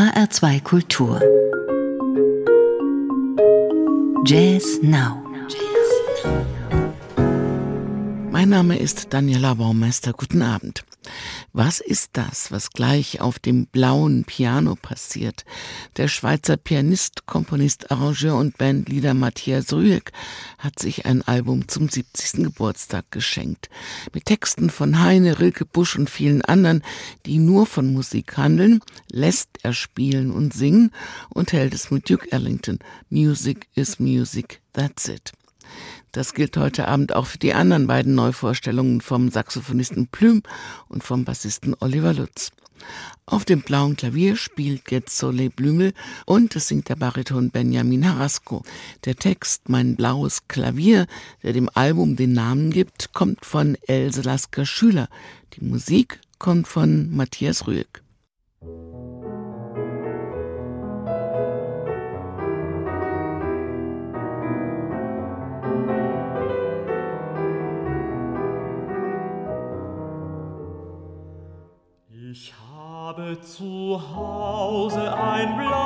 HR2 Kultur. Jazz Now. Mein Name ist Daniela Baumeister. Guten Abend. Was ist das, was gleich auf dem blauen Piano passiert? Der Schweizer Pianist, Komponist, Arrangeur und Bandleader Matthias Rüegg hat sich ein Album zum 70. Geburtstag geschenkt. Mit Texten von Heine, Rilke Busch und vielen anderen, die nur von Musik handeln, lässt er spielen und singen und hält es mit Duke Ellington. Music is music, that's it. Das gilt heute Abend auch für die anderen beiden Neuvorstellungen vom Saxophonisten Plüm und vom Bassisten Oliver Lutz. Auf dem blauen Klavier spielt jetzt Soleil Blümel und es singt der Bariton Benjamin Harasco. Der Text Mein blaues Klavier, der dem Album den Namen gibt, kommt von Else Lasker Schüler. Die Musik kommt von Matthias Rüegg. Zu Hause ein blaues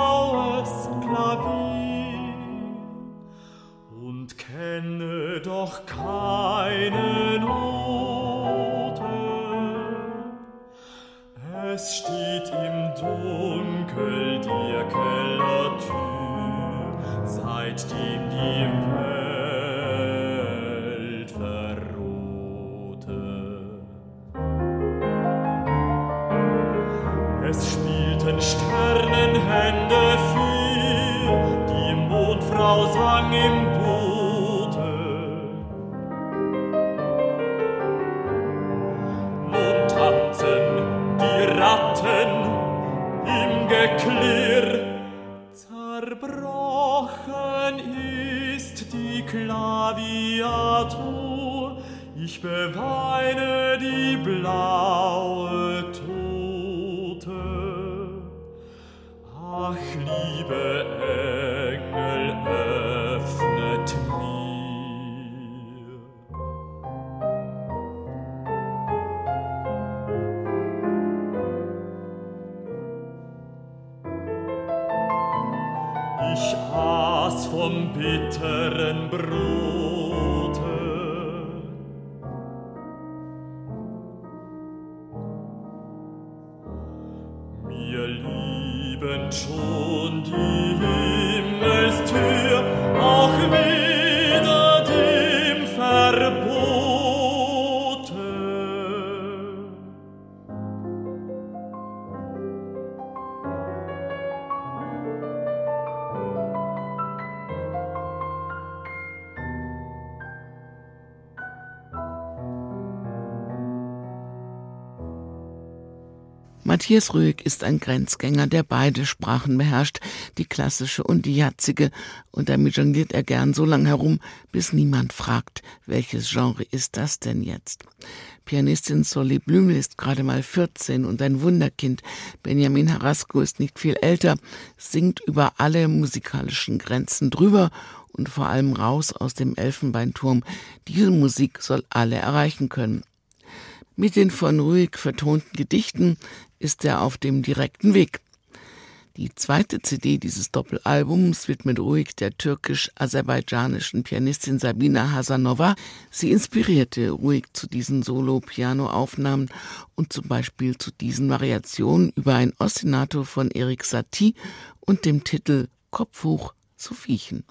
ich beweine die blaue Matthias Rüegg ist ein Grenzgänger, der beide Sprachen beherrscht, die klassische und die jatzige, und damit jongliert er gern so lang herum, bis niemand fragt, welches Genre ist das denn jetzt? Pianistin Solly Blümel ist gerade mal 14 und ein Wunderkind. Benjamin Harasco ist nicht viel älter, singt über alle musikalischen Grenzen drüber und vor allem raus aus dem Elfenbeinturm. Diese Musik soll alle erreichen können. Mit den von Ruhig vertonten Gedichten ist er auf dem direkten Weg. Die zweite CD dieses Doppelalbums widmet Ruhig der türkisch-aserbaidschanischen Pianistin Sabina Hasanova. Sie inspirierte Ruhig zu diesen Solo-Piano-Aufnahmen und zum Beispiel zu diesen Variationen über ein Ostinato von Erik Satie und dem Titel Kopf hoch zu Viechen.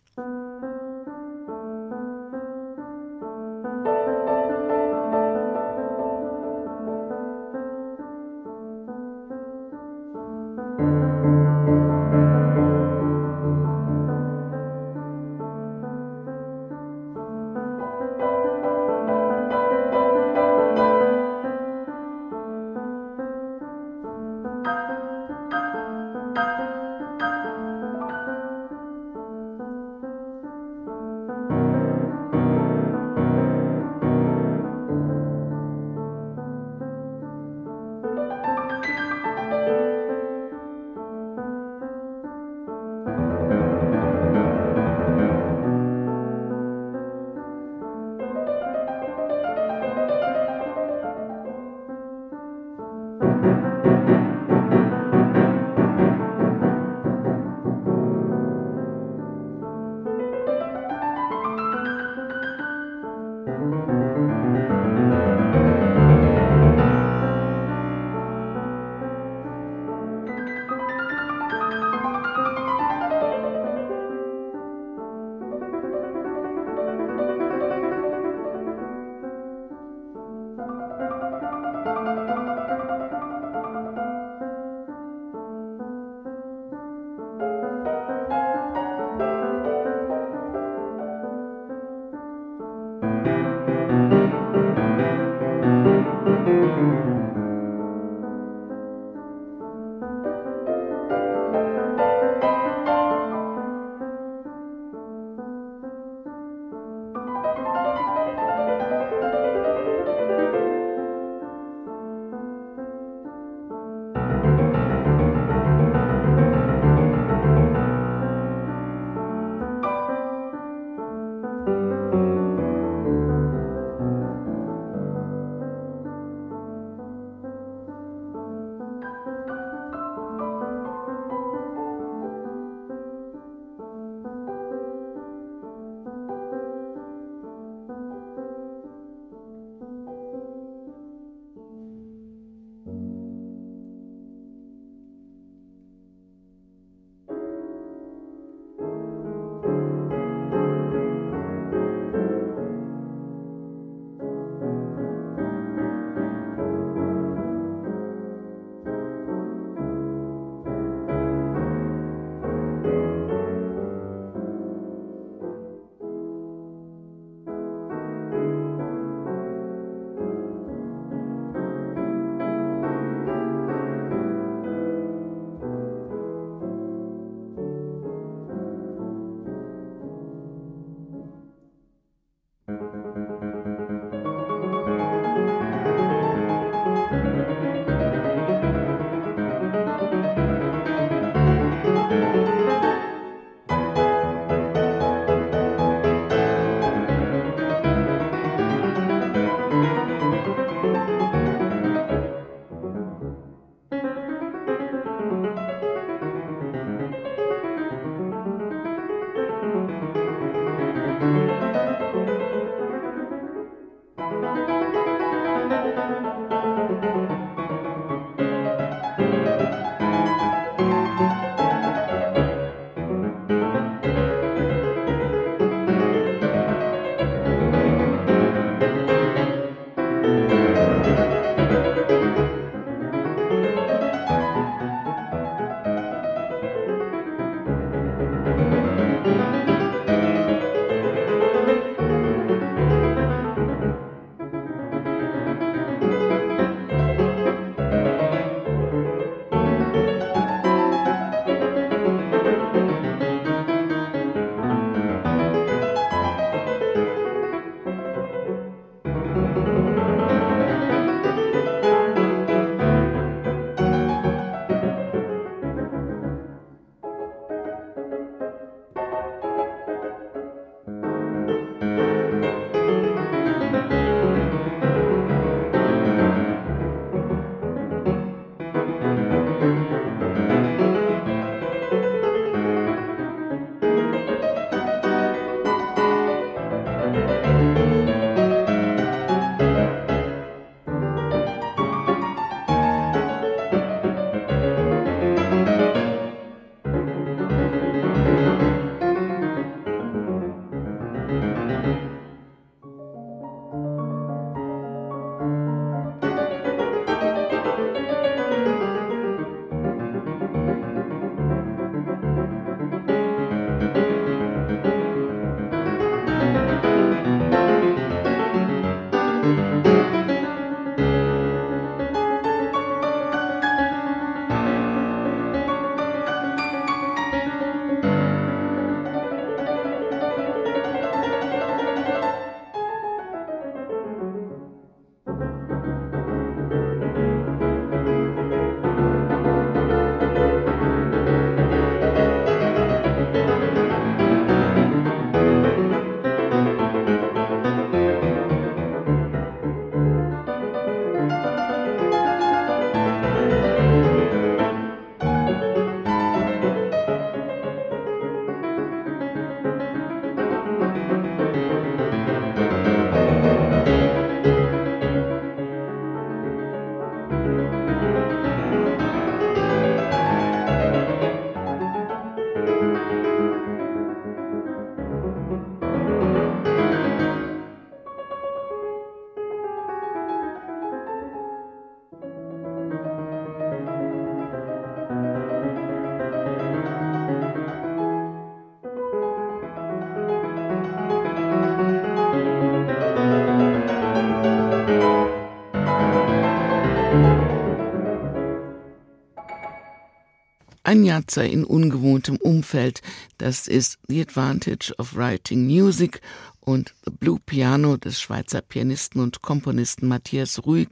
Piazza in ungewohntem Umfeld. Das ist The Advantage of Writing Music und The Blue Piano des Schweizer Pianisten und Komponisten Matthias Ruhig,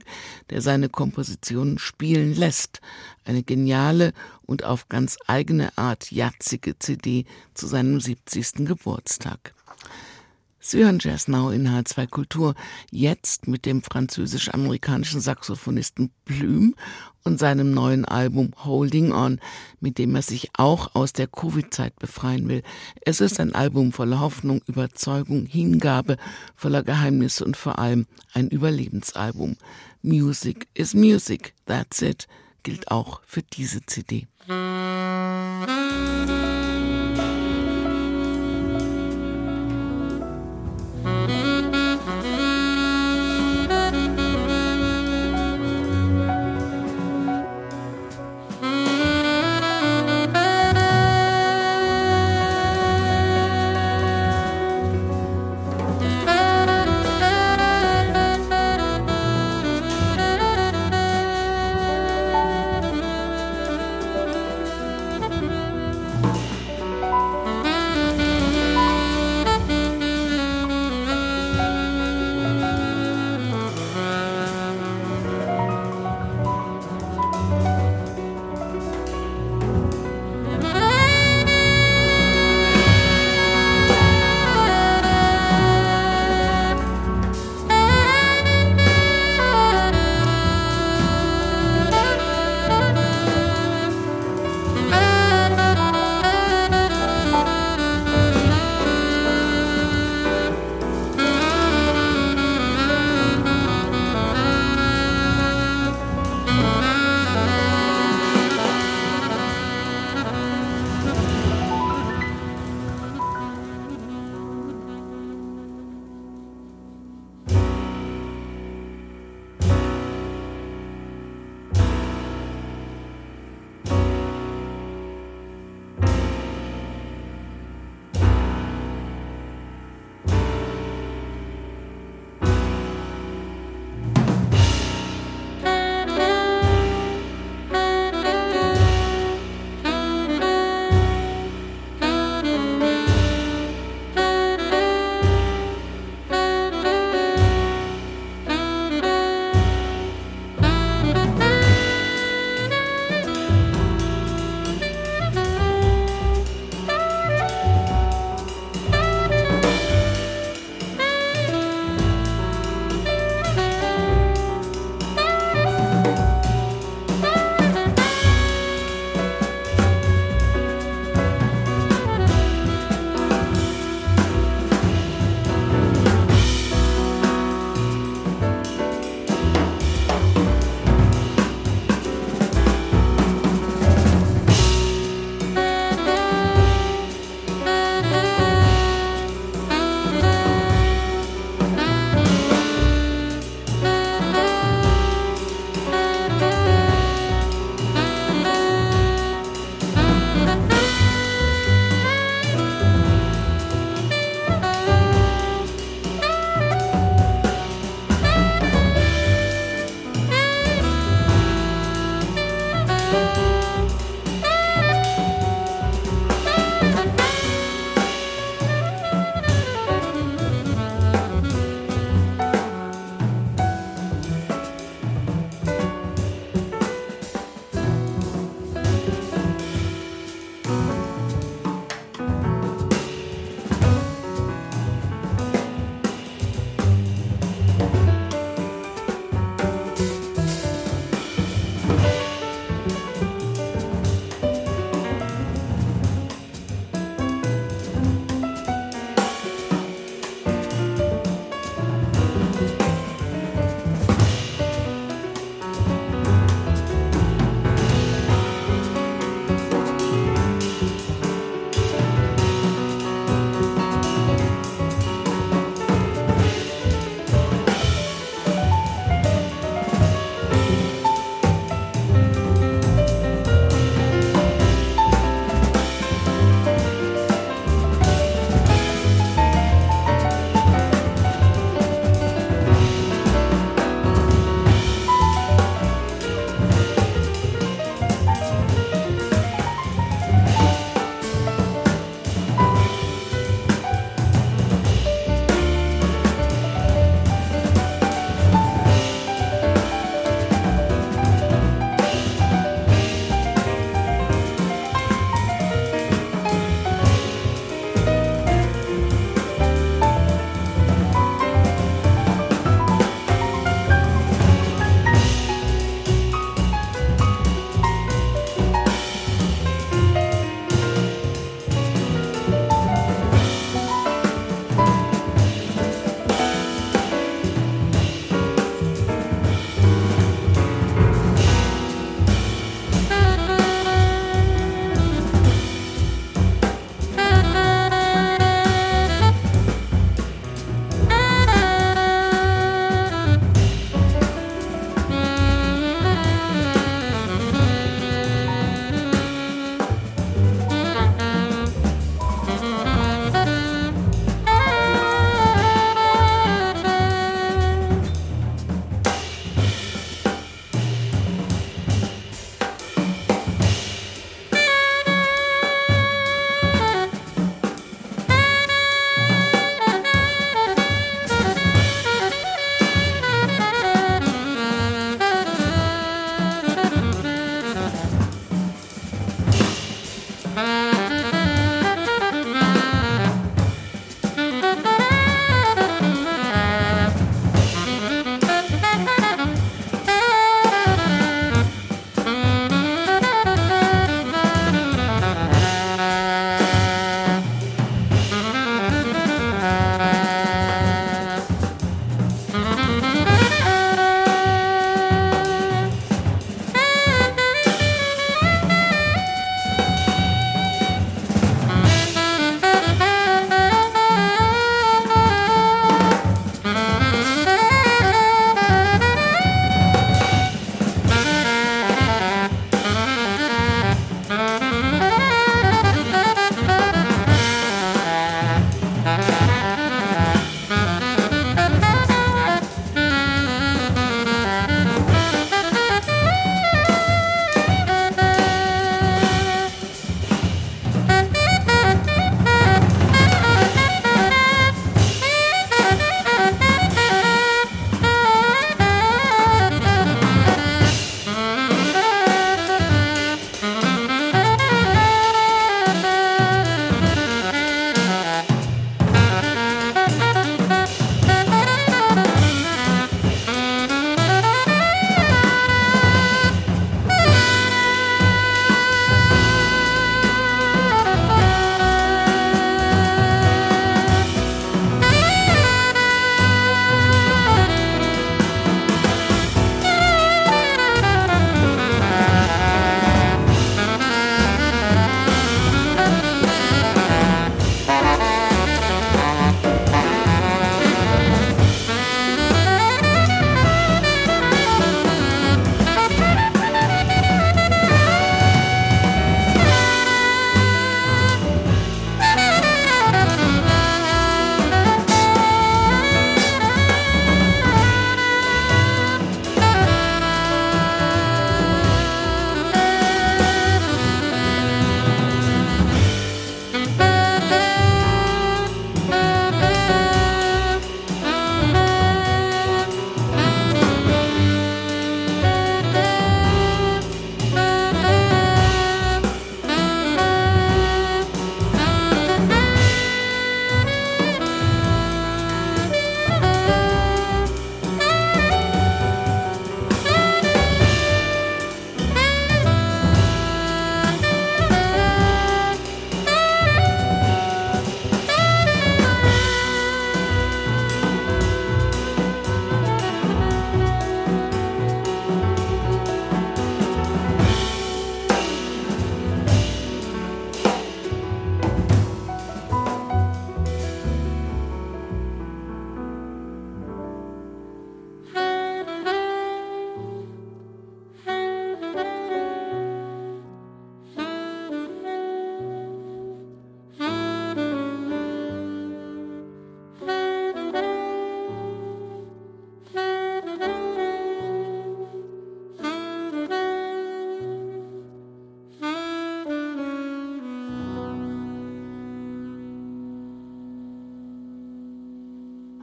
der seine Kompositionen spielen lässt. Eine geniale und auf ganz eigene Art jatzige CD zu seinem 70. Geburtstag. Sie hören Jazz Now in H2 Kultur, jetzt mit dem französisch-amerikanischen Saxophonisten Plume und seinem neuen Album Holding On, mit dem er sich auch aus der Covid-Zeit befreien will. Es ist ein Album voller Hoffnung, Überzeugung, Hingabe, voller Geheimnisse und vor allem ein Überlebensalbum. Music is Music, that's it, gilt auch für diese CD.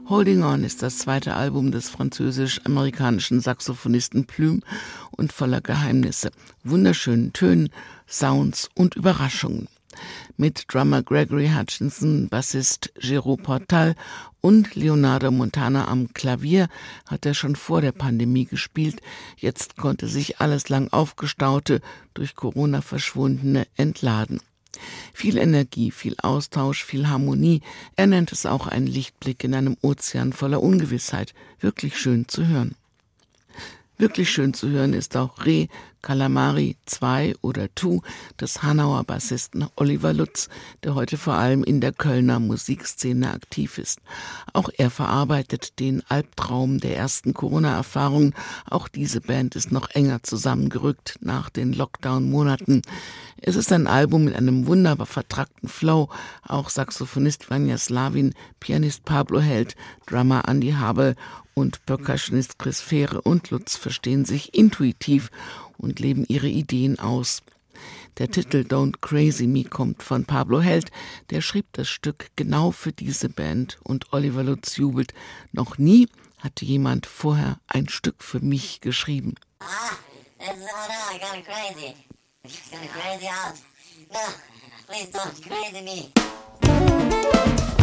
Holding On ist das zweite Album des französisch-amerikanischen Saxophonisten Plume und voller Geheimnisse, wunderschönen Tönen, Sounds und Überraschungen. Mit Drummer Gregory Hutchinson, Bassist Giro Portal und Leonardo Montana am Klavier hat er schon vor der Pandemie gespielt. Jetzt konnte sich alles lang aufgestaute, durch Corona verschwundene entladen. Viel Energie, viel Austausch, viel Harmonie. Er nennt es auch einen Lichtblick in einem Ozean voller Ungewissheit. Wirklich schön zu hören. Wirklich schön zu hören ist auch Re, Calamari 2 oder Tu des Hanauer Bassisten Oliver Lutz, der heute vor allem in der Kölner Musikszene aktiv ist. Auch er verarbeitet den Albtraum der ersten Corona-Erfahrungen. Auch diese Band ist noch enger zusammengerückt nach den Lockdown-Monaten. Es ist ein Album mit einem wunderbar vertrackten Flow. Auch Saxophonist Vanya Slavin, Pianist Pablo Held, Drummer Andy Habel und Percussionist Chris Fehre und Lutz verstehen sich intuitiv und leben ihre Ideen aus. Der Titel Don't Crazy Me kommt von Pablo Held, der schrieb das Stück genau für diese Band und Oliver Lutz jubelt. Noch nie hatte jemand vorher ein Stück für mich geschrieben. Ah, is, oh no, I got crazy. It's gonna crazy out. Please don't crazy me.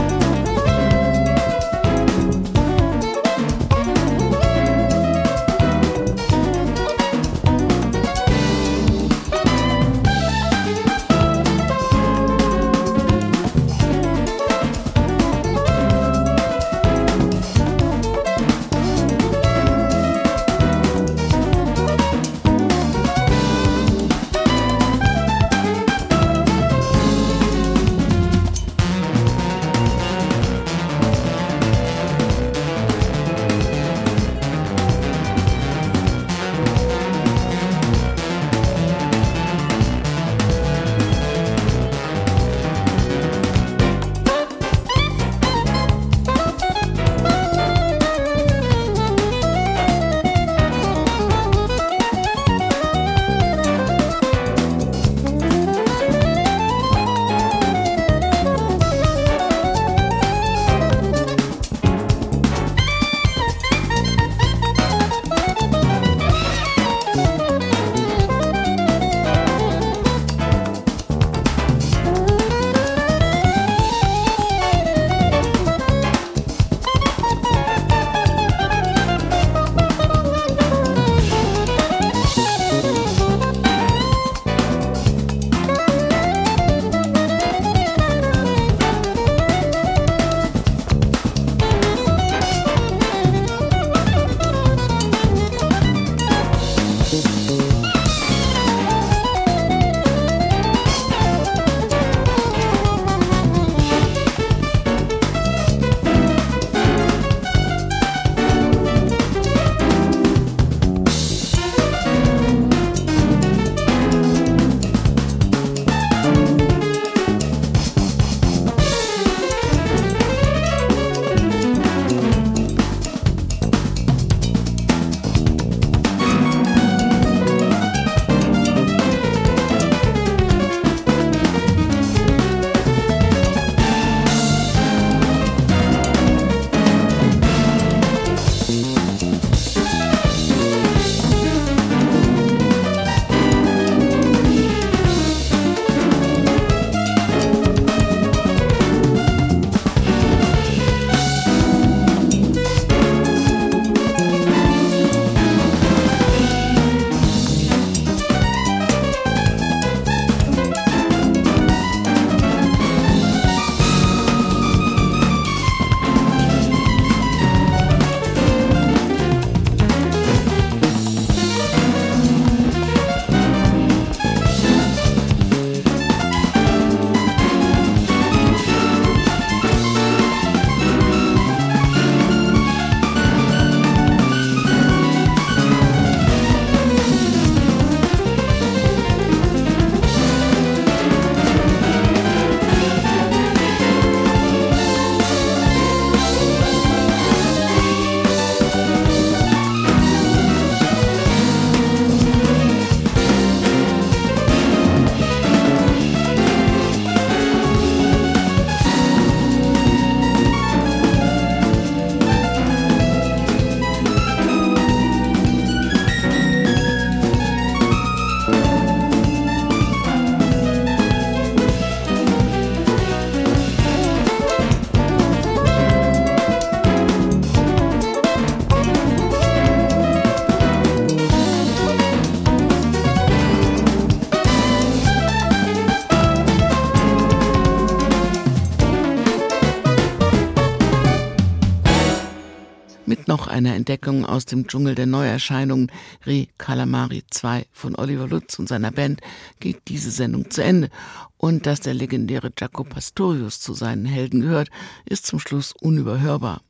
Noch einer Entdeckung aus dem Dschungel der Neuerscheinungen Re Calamari 2 von Oliver Lutz und seiner Band geht diese Sendung zu Ende. Und dass der legendäre Jaco Pastorius zu seinen Helden gehört, ist zum Schluss unüberhörbar.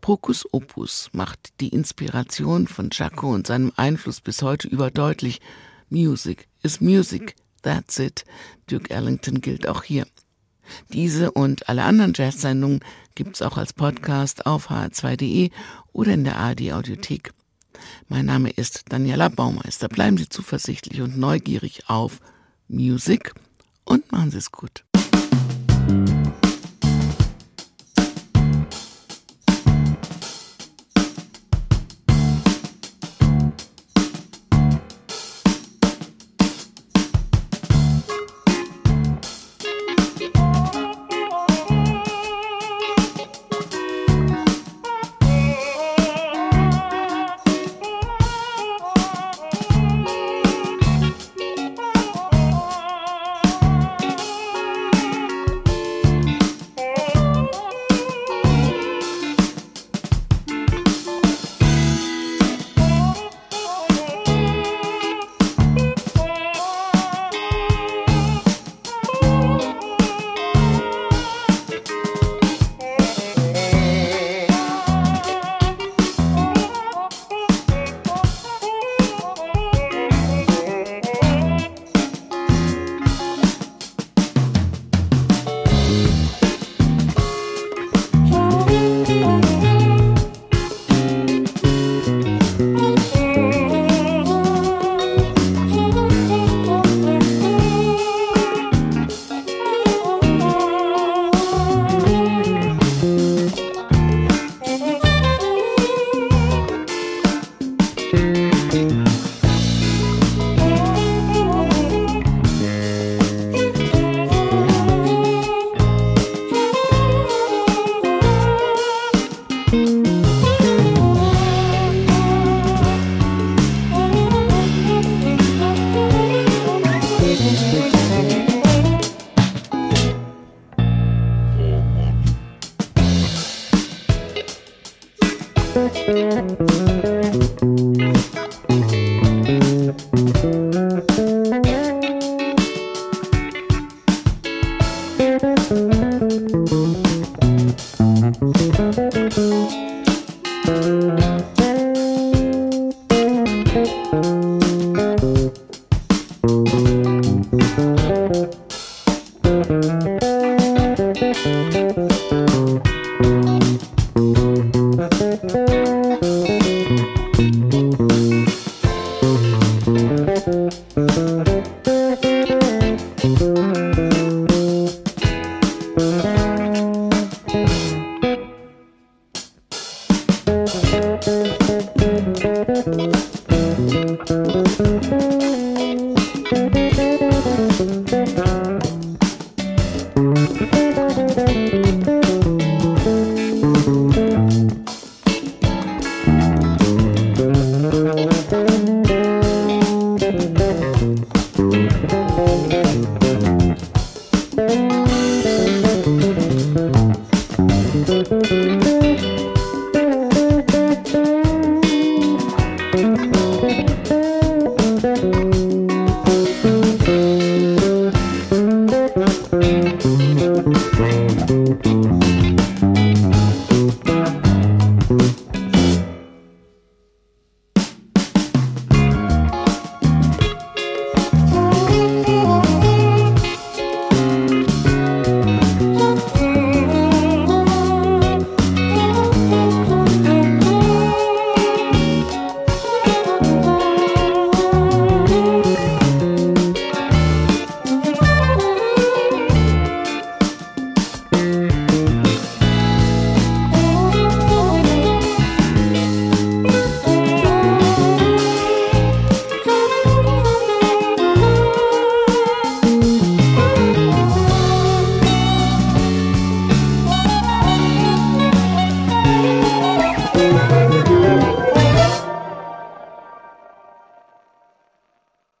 Pocus Opus macht die Inspiration von Jaco und seinem Einfluss bis heute überdeutlich. Music is music, that's it. Duke Ellington gilt auch hier. Diese und alle anderen Jazz-Sendungen gibt's auch als Podcast auf hr2.de oder in der ARD Audiothek. Mein Name ist Daniela Baumeister. Bleiben Sie zuversichtlich und neugierig auf Music und machen Sie es gut. Thank you.